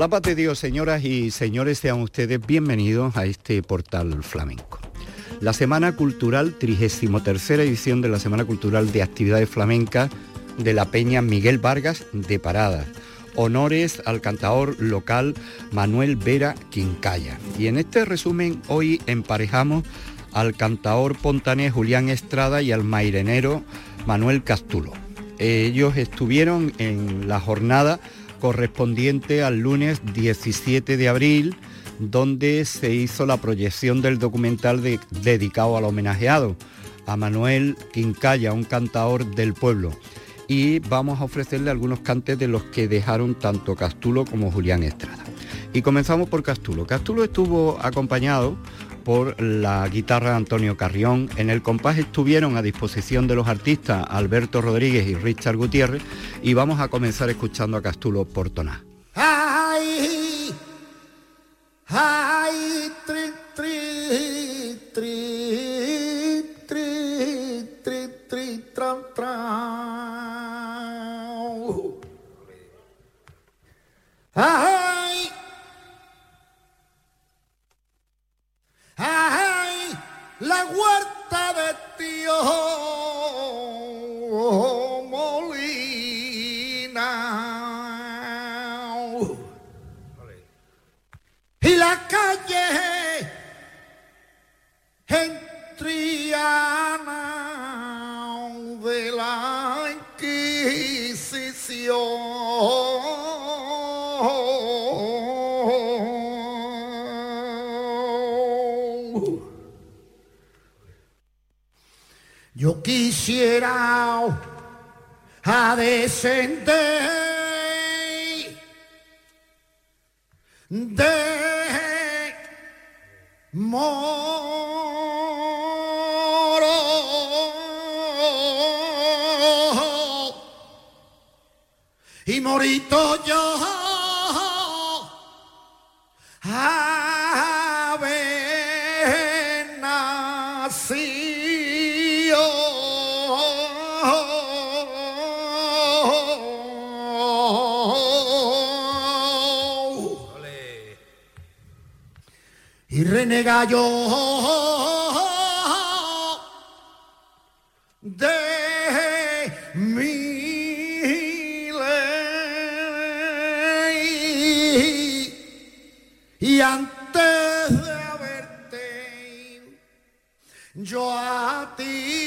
la paz de Dios, señoras y señores, sean ustedes bienvenidos a este portal flamenco. La Semana Cultural, 33 edición de la Semana Cultural de Actividades Flamencas de la Peña Miguel Vargas de Parada. Honores al cantador local Manuel Vera Quincaya. Y en este resumen hoy emparejamos al cantador pontanés Julián Estrada y al mairenero Manuel Castulo. Ellos estuvieron en la jornada correspondiente al lunes 17 de abril, donde se hizo la proyección del documental dedicado al homenajeado, a Manuel Quincaya, un cantador del pueblo. Y vamos a ofrecerle algunos cantes de los que dejaron tanto Castulo como Julián Estrada. Y comenzamos por Castulo. Castulo estuvo acompañado por la guitarra Antonio Carrión. En el compás estuvieron a disposición de los artistas Alberto Rodríguez y Richard Gutiérrez y vamos a comenzar escuchando a Castulo Portoná. Gallo de mi ley. Y antes de verte, yo a ti.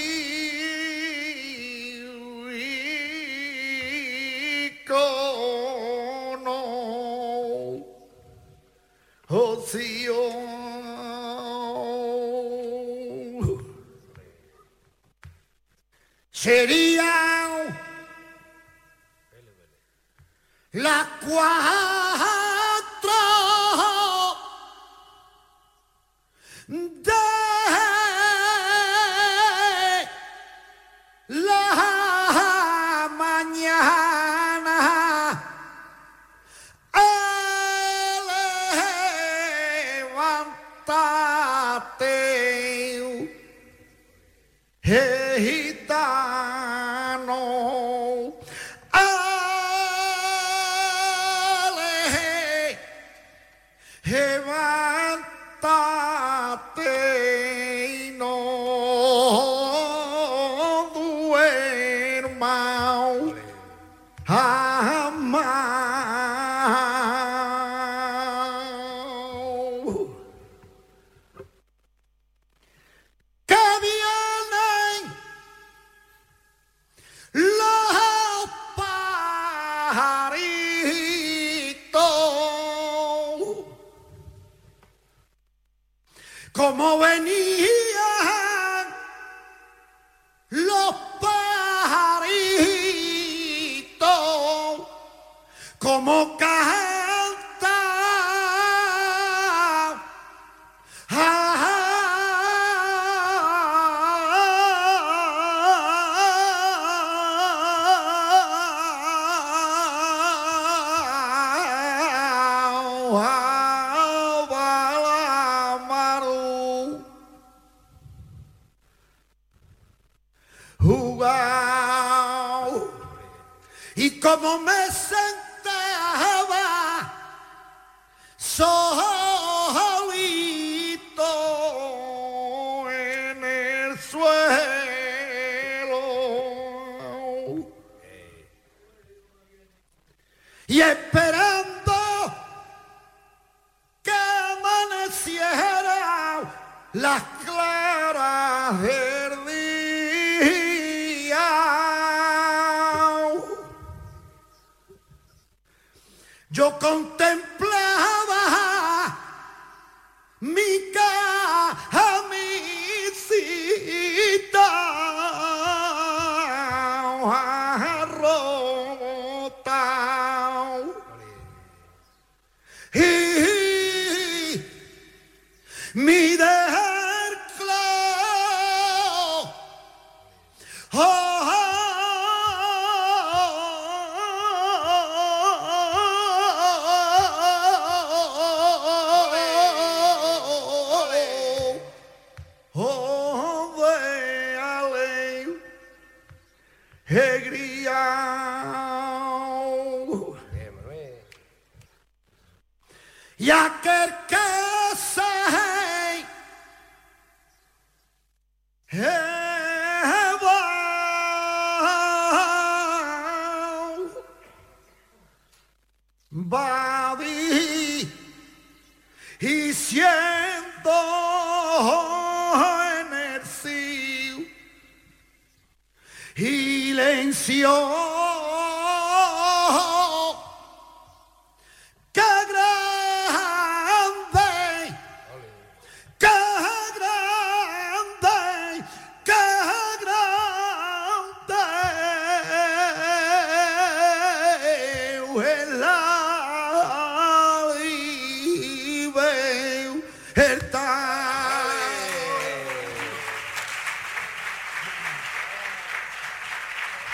Y aquel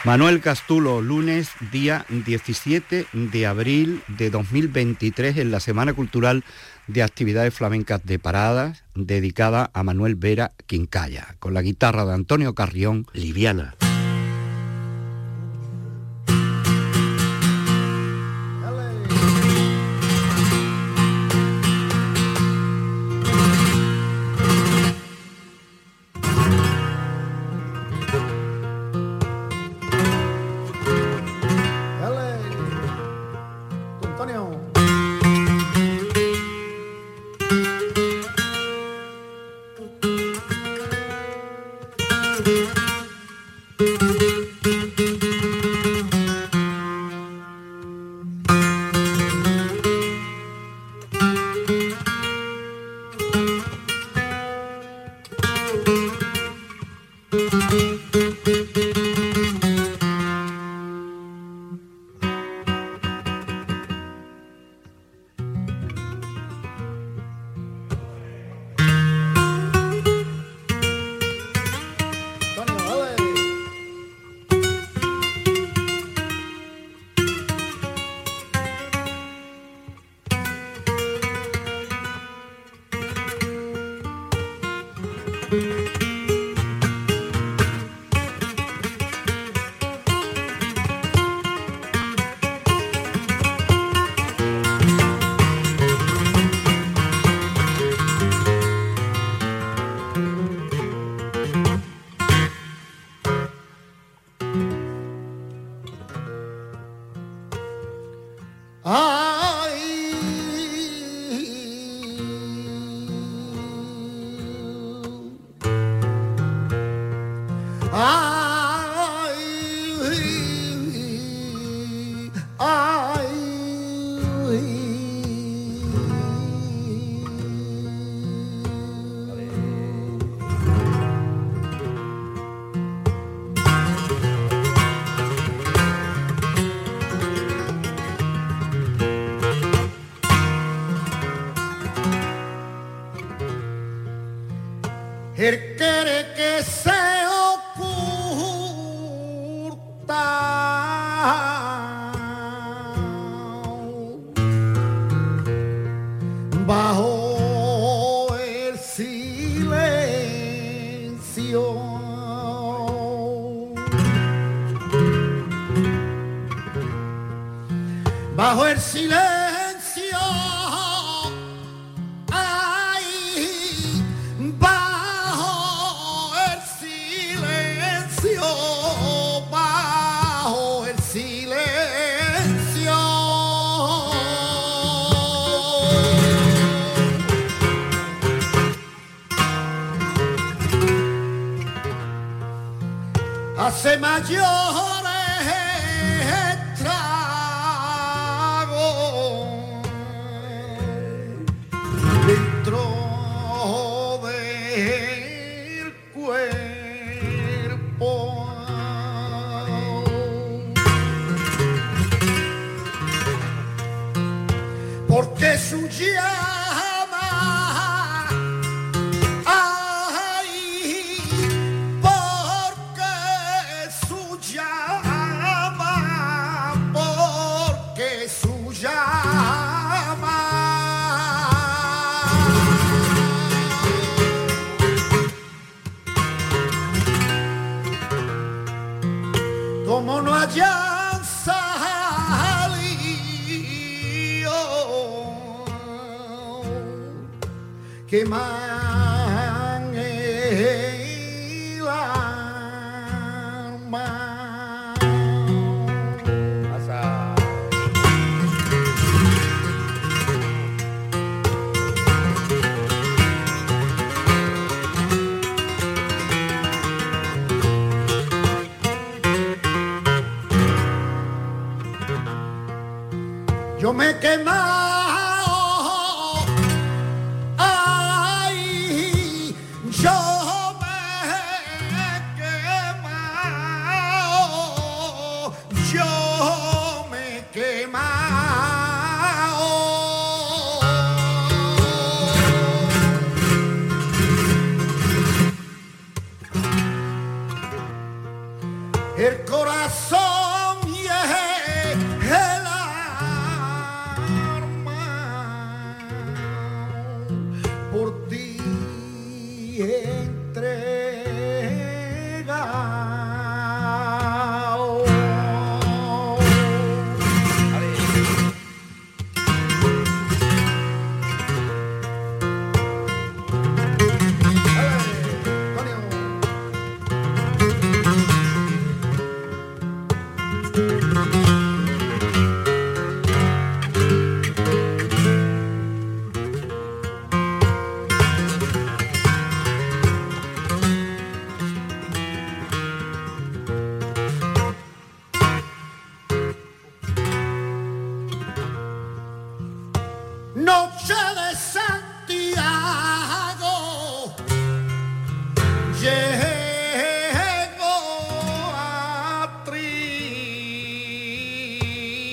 Manuel Castulo, lunes, día 17 de abril de 2023, en la Semana Cultural de Actividades Flamencas de Paradas, dedicada a Manuel Vera Quincaya, con la guitarra de Antonio Carrión, liviana.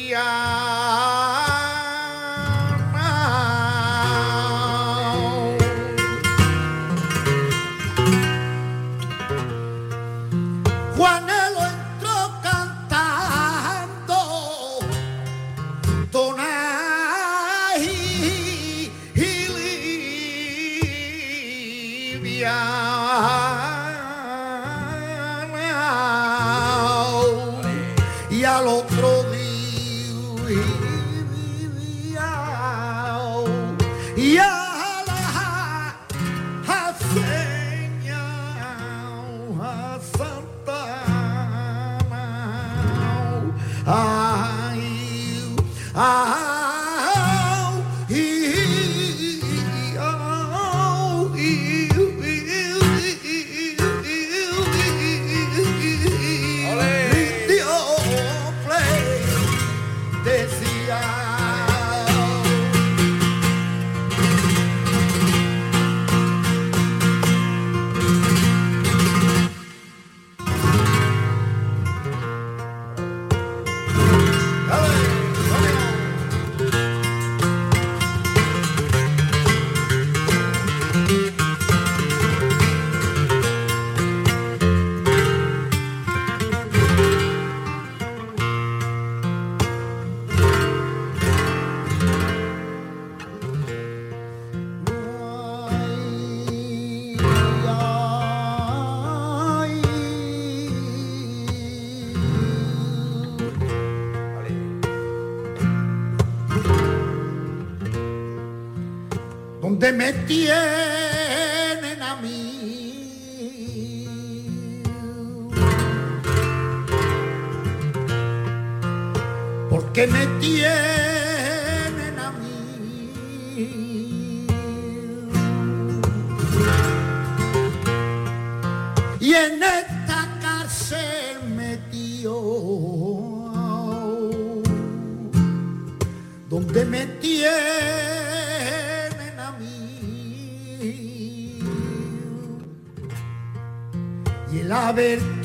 Yeah. Donde me tienen a mí. Porque me tienen a mí. Y en esta cárcel metió donde me tienen y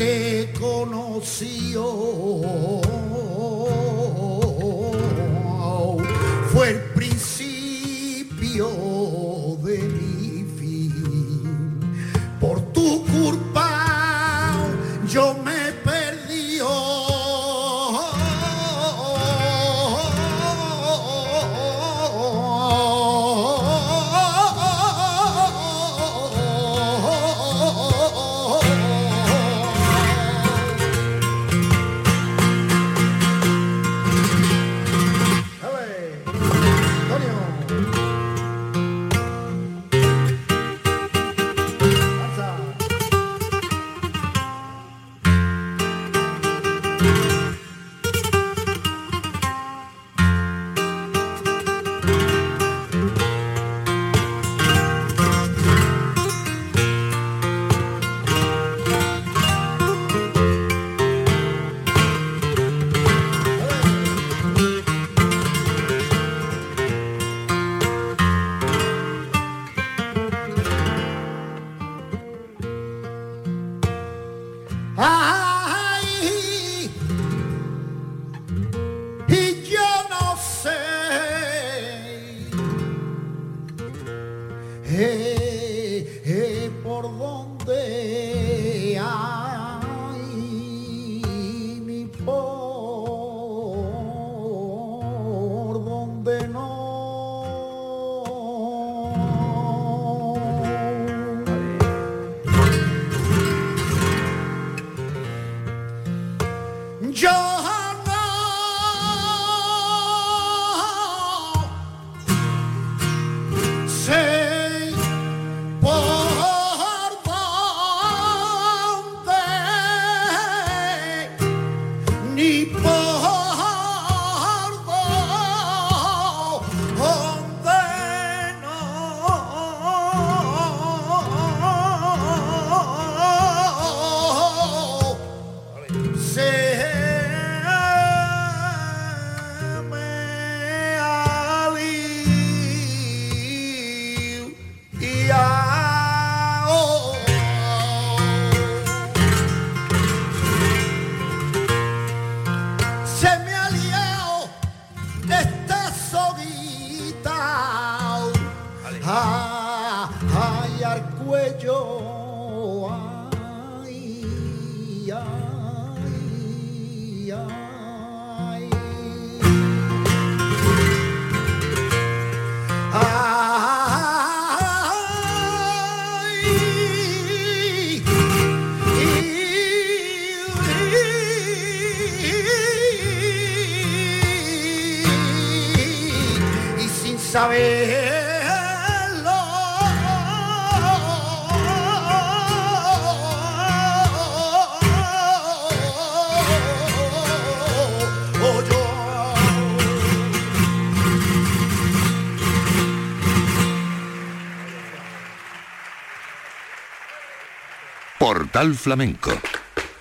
Flamenco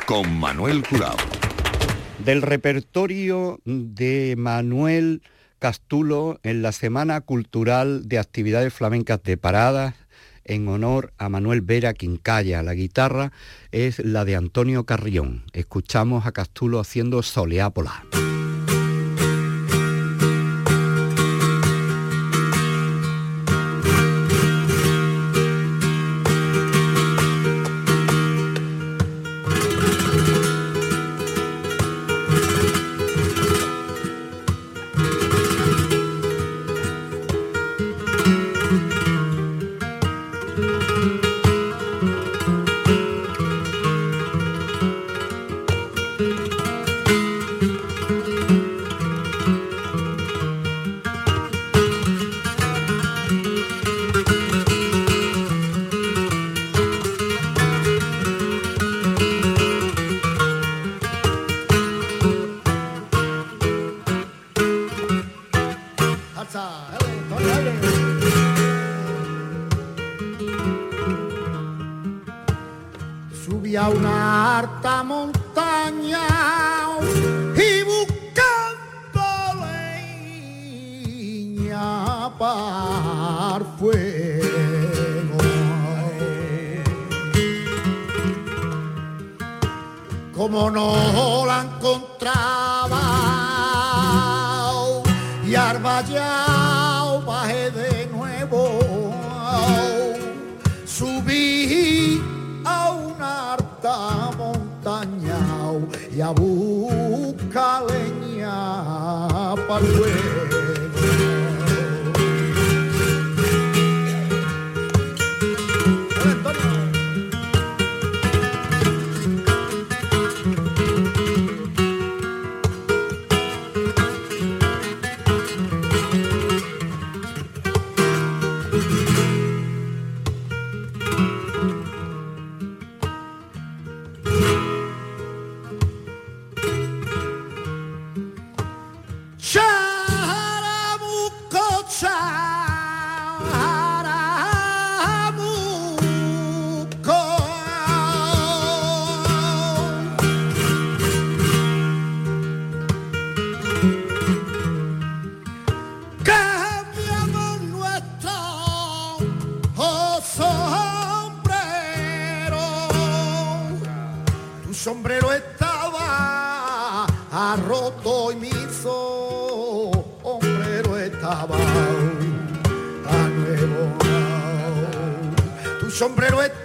con Manuel Curao. Del repertorio de Manuel Castulo en la Semana Cultural de Actividades Flamencas de Paradas en honor a Manuel Vera Quincaya. La guitarra es la de Antonio Carrión. Escuchamos a Castulo haciendo Soleápola. sombrero. Tu sombrero estaba ah, arroto y mi sombrero estaba a nuevo. Tu sombrero estaba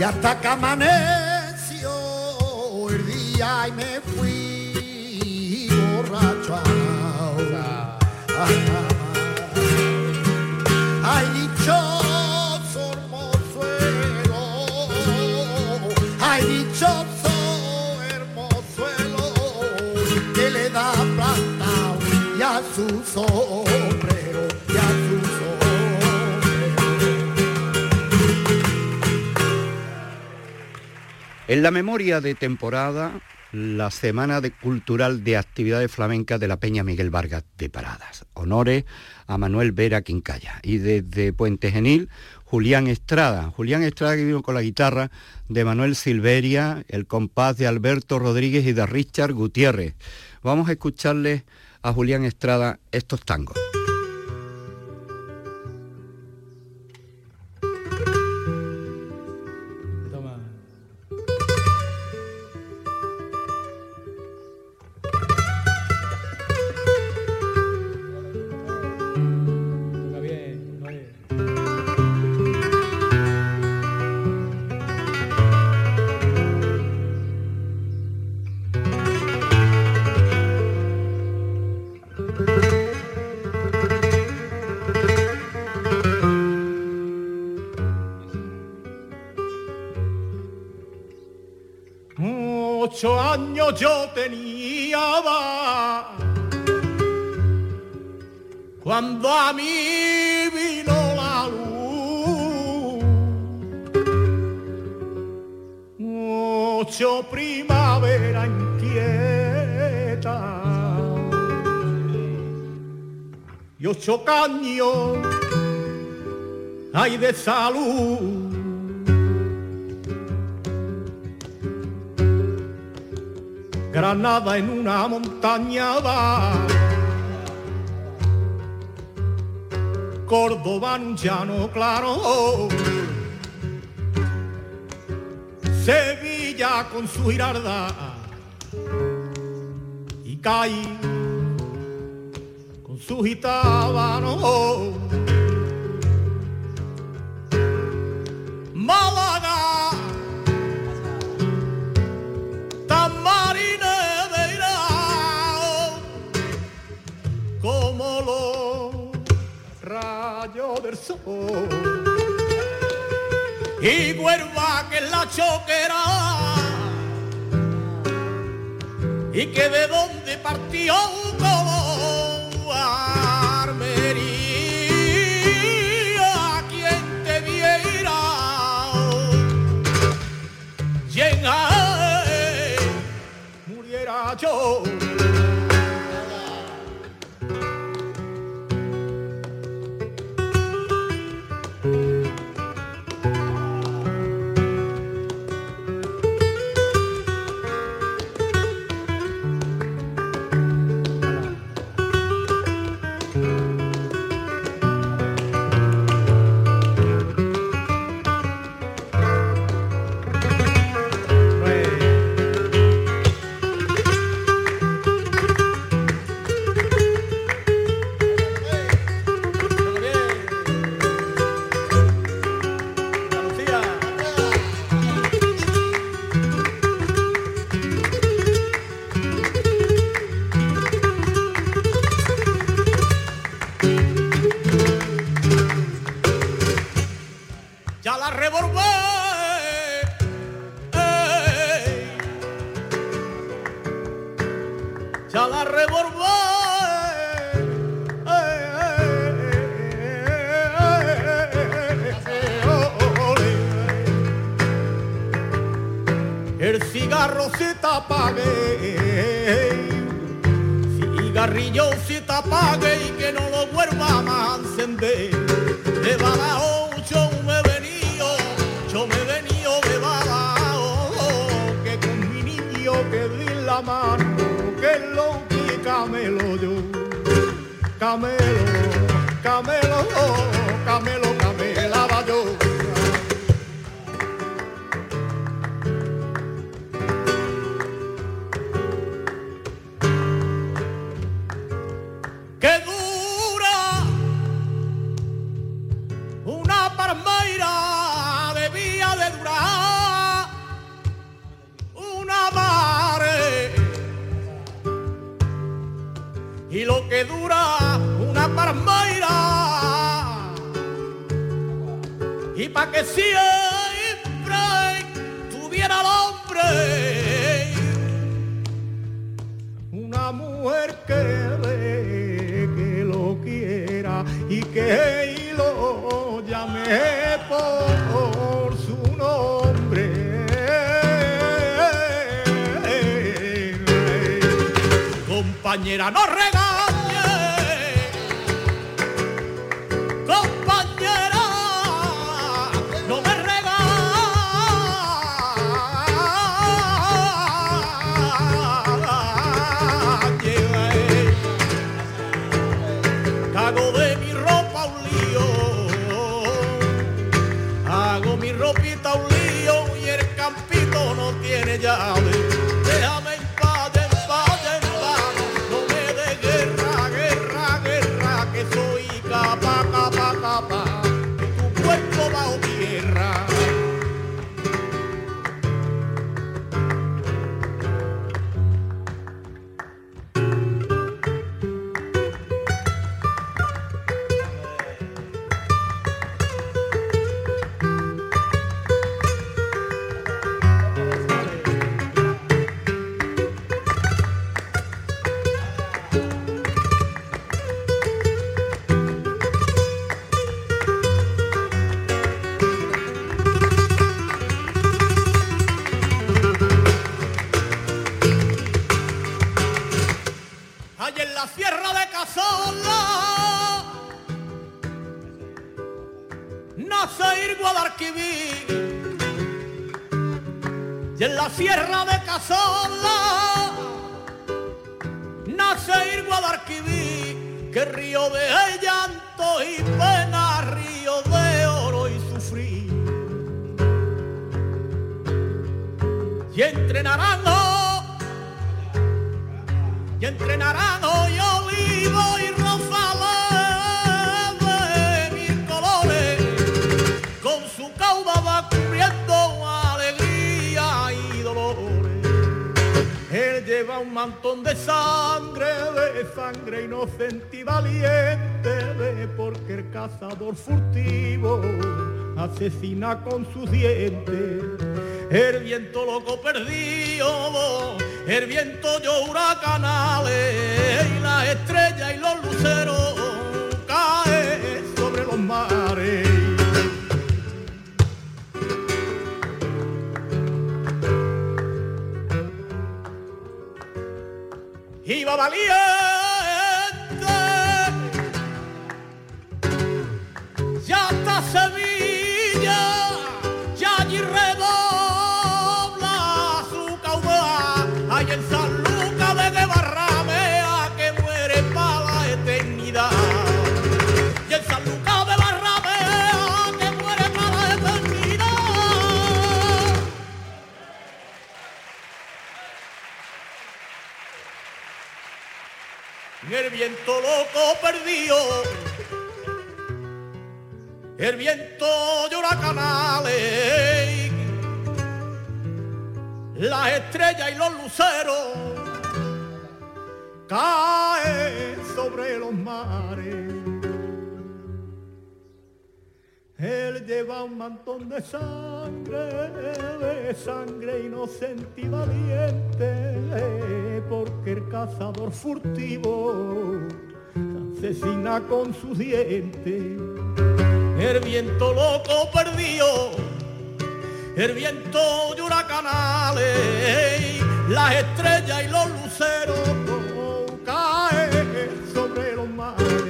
y hasta que amaneció el día y me En la memoria de temporada, la Semana de Cultural de Actividades Flamencas de la Peña Miguel Vargas de Paradas. Honores a Manuel Vera Quincaya. Y desde Puente Genil, Julián Estrada. Julián Estrada que vino con la guitarra de Manuel Silveria, el compás de Alberto Rodríguez y de Richard Gutiérrez. Vamos a escucharle a Julián Estrada estos tangos. Yo tenía va, cuando a mí vino la luz. Ocho primavera inquieta y ocho caños hay de salud. Granada en una montaña va. Córdoba en un llano claro. Sevilla con su girarda. Y Cádiz con su gitábano. Y Huelva que la choquera, y que de donde partió y pa' que siempre tuviera el hombre una mujer que, que lo quiera y que lo llame por su nombre. Compañera, no regañe. Nace ir Guadalquivir. Y en la sierra de Casola nace ir Guadalquivir que río de llanto y pena río de oro y sufrir. Y entre naranjo y entre naranjo mantón de sangre, de sangre inocente y valiente, de porque el cazador furtivo asesina con sus dientes. El viento loco perdido, el viento yo huracanales y las estrellas y los luceros caen sobre los mares. Iba valiente, viento loco perdido, el viento llora canales, las estrellas y los luceros caen sobre los mares. Él lleva un mantón de sangre, de sangre inocente y valiente, porque el cazador furtivo asesina con sus dientes. El viento loco perdió, el viento de huracanales, las estrellas y los luceros caen sobre los mares.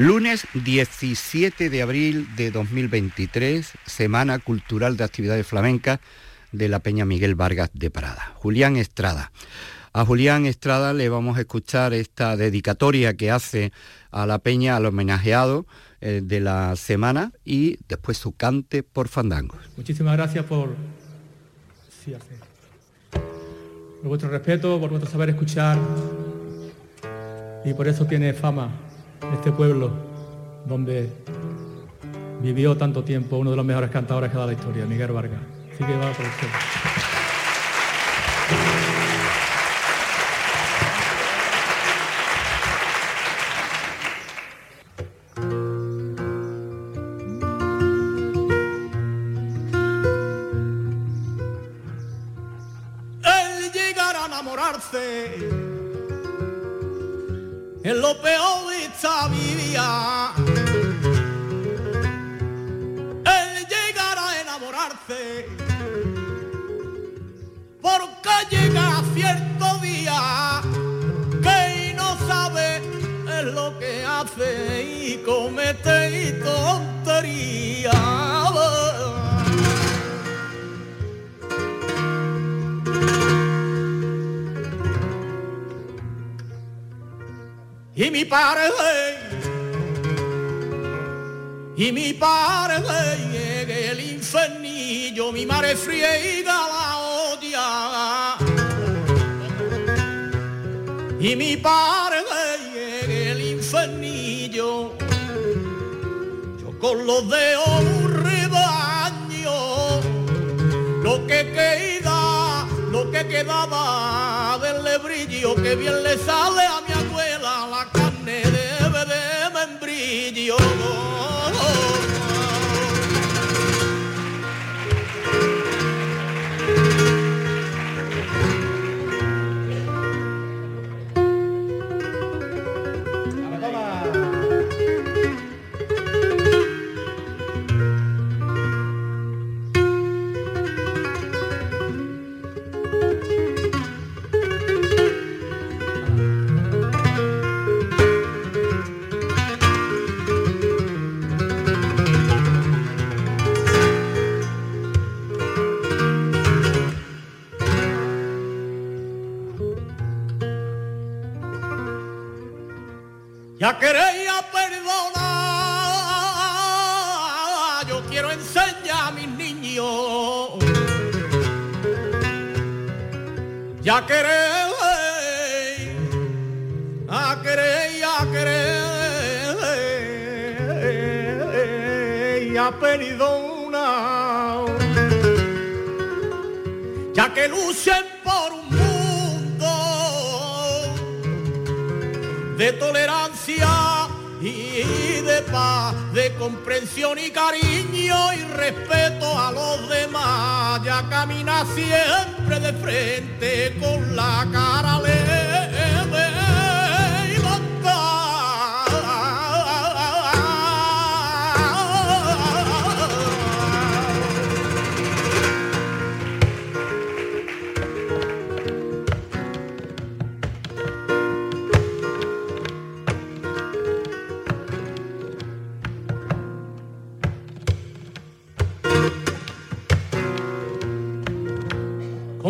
Lunes 17 de abril de 2023, Semana Cultural de Actividades Flamencas, de la Peña Miguel Vargas de Parada. Julián Estrada. A Julián Estrada le vamos a escuchar esta dedicatoria que hace a la Peña, al homenajeado eh, de la semana y después su cante por fandangos. Muchísimas gracias por, por vuestro respeto, por vuestro saber escuchar y por eso tiene fama este pueblo donde vivió tanto tiempo uno de los mejores cantadores que ha dado la historia, Miguel Vargas. Así que va por usted. Ya queréis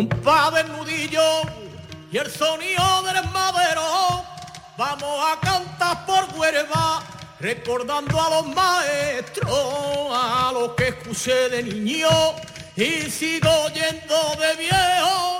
Compadre nudillo y el sonido del madero, vamos a cantar por huerva, recordando a los maestros, a los que escuché de niño y sigo oyendo de viejo,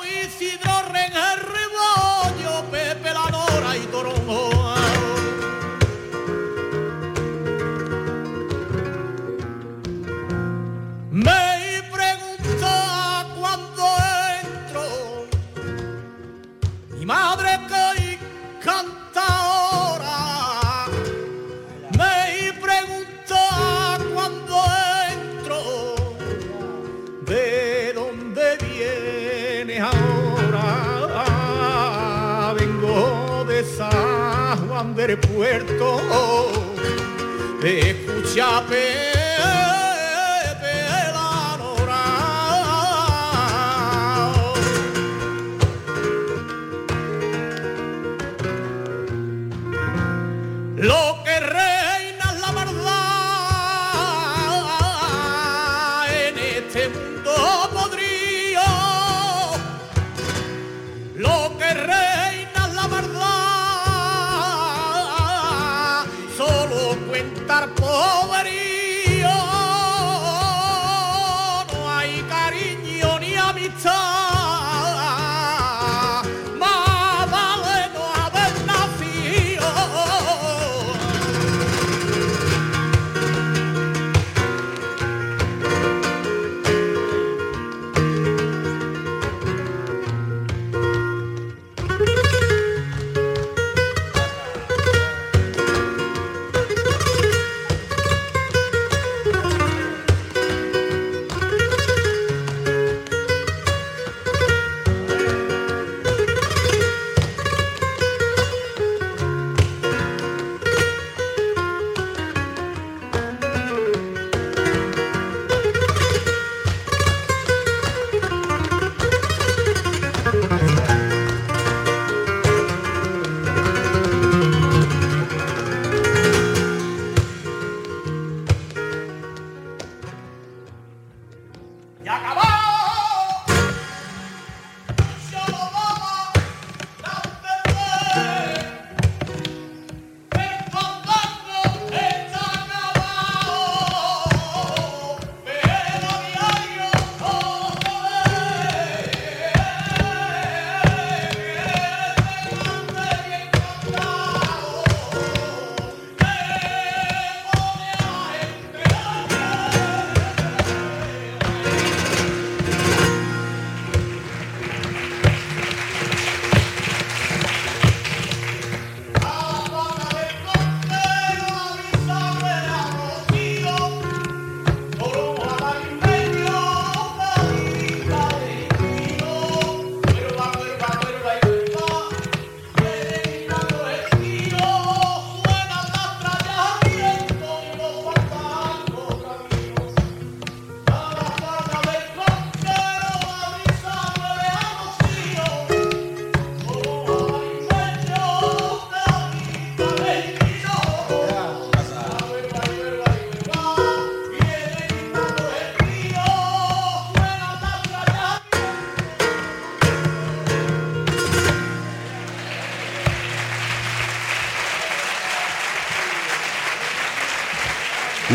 del Puerto, escucha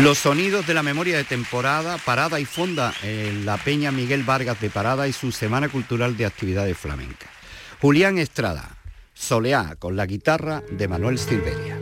Los sonidos de la memoria de temporada, Parada y Fonda en la Peña Miguel Vargas de Parada y su Semana Cultural de Actividades Flamencas. Julián Estrada, Soleá con la guitarra de Manuel Silveria.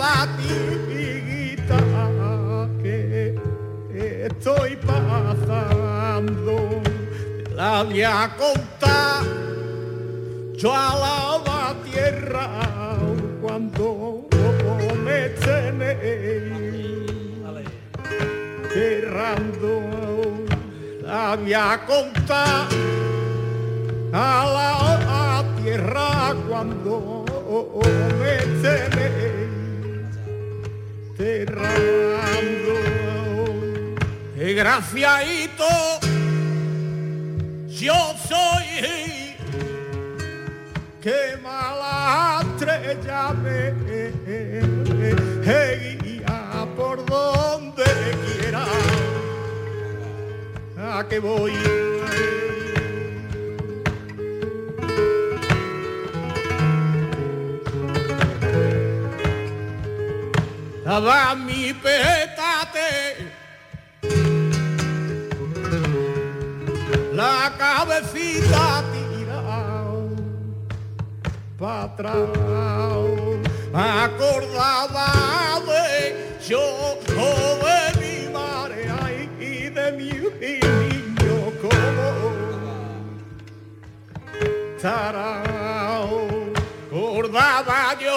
I va mi petate. La cabecita tira para atrás. Acordaba de yo tarao, acordaba yo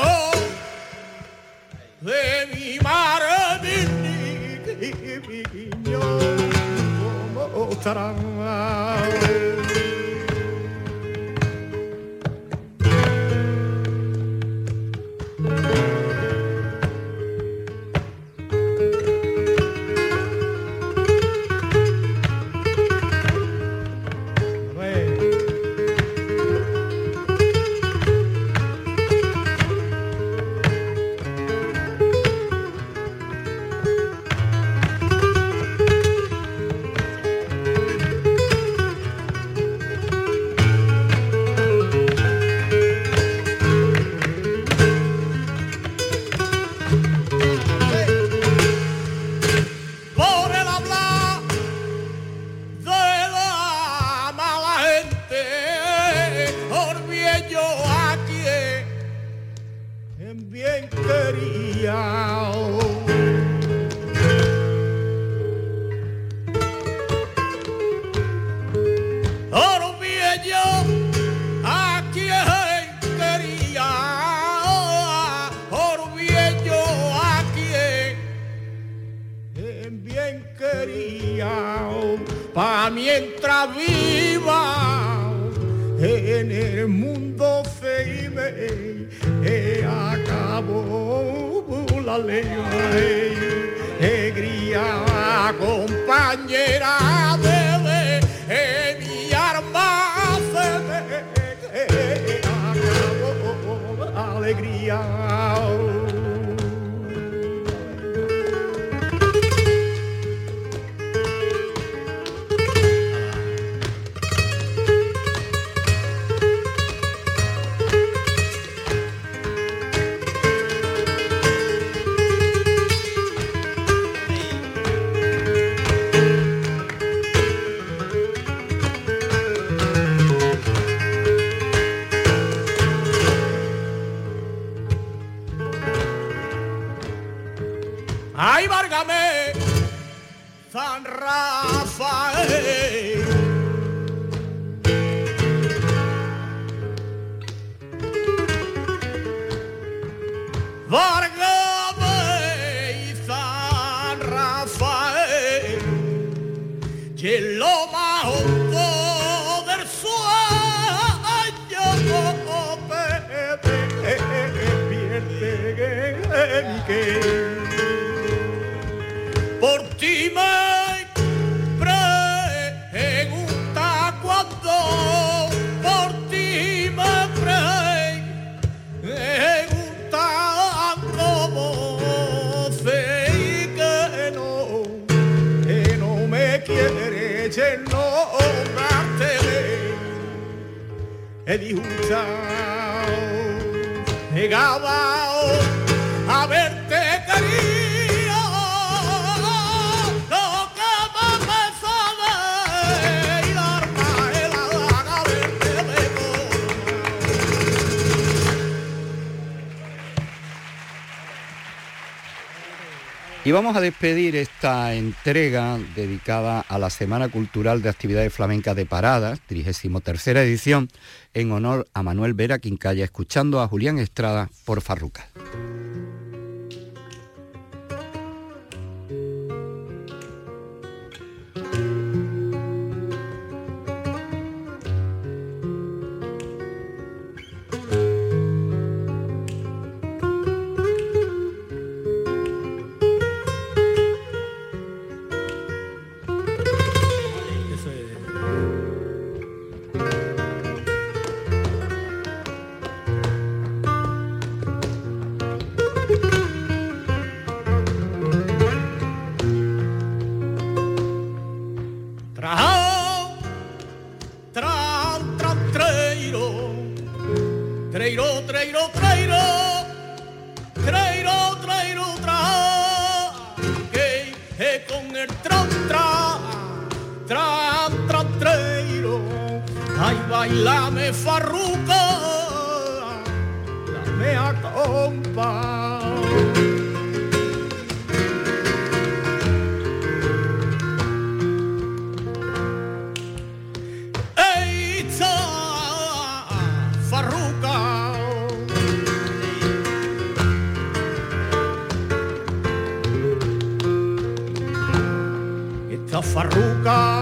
de mi Martín y mi niño, como tarao. cañera. e di Huzza. Negava Y vamos a despedir esta entrega dedicada a la Semana Cultural de Actividades Flamencas de Paradas, 33 edición, en honor a Manuel Vera, quien calla escuchando a Julián Estrada por Farruca. bailame farruca, dame a compa. Eita, farruca. Esta farruca